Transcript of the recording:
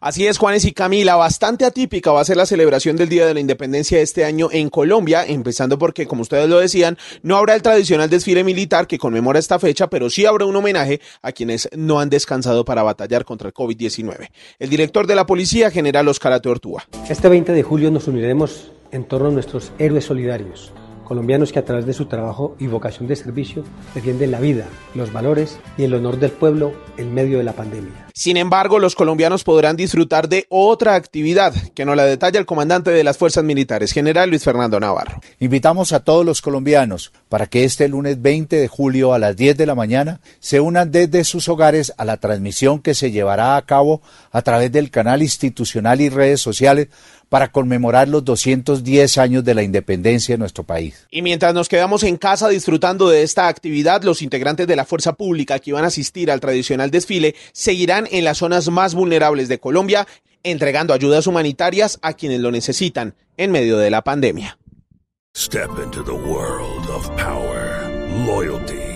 Así es, Juanes y Camila, bastante atípica va a ser la celebración del Día de la Independencia este año en Colombia, empezando porque, como ustedes lo decían, no habrá el tradicional desfile militar que conmemora esta fecha, pero sí habrá un homenaje a quienes no han descansado para batallar contra el COVID-19. El director de la Policía, General Oscar Ateortúa. Este 20 de julio nos uniremos en torno a nuestros héroes solidarios, colombianos que a través de su trabajo y vocación de servicio defienden la vida, los valores y el honor del pueblo en medio de la pandemia. Sin embargo, los colombianos podrán disfrutar de otra actividad que nos la detalla el comandante de las Fuerzas Militares, General Luis Fernando Navarro. Invitamos a todos los colombianos para que este lunes 20 de julio a las 10 de la mañana se unan desde sus hogares a la transmisión que se llevará a cabo a través del canal institucional y redes sociales para conmemorar los 210 años de la independencia de nuestro país. Y mientras nos quedamos en casa disfrutando de esta actividad, los integrantes de la fuerza pública que iban a asistir al tradicional desfile seguirán en las zonas más vulnerables de Colombia, entregando ayudas humanitarias a quienes lo necesitan en medio de la pandemia. Step into the world of power, loyalty,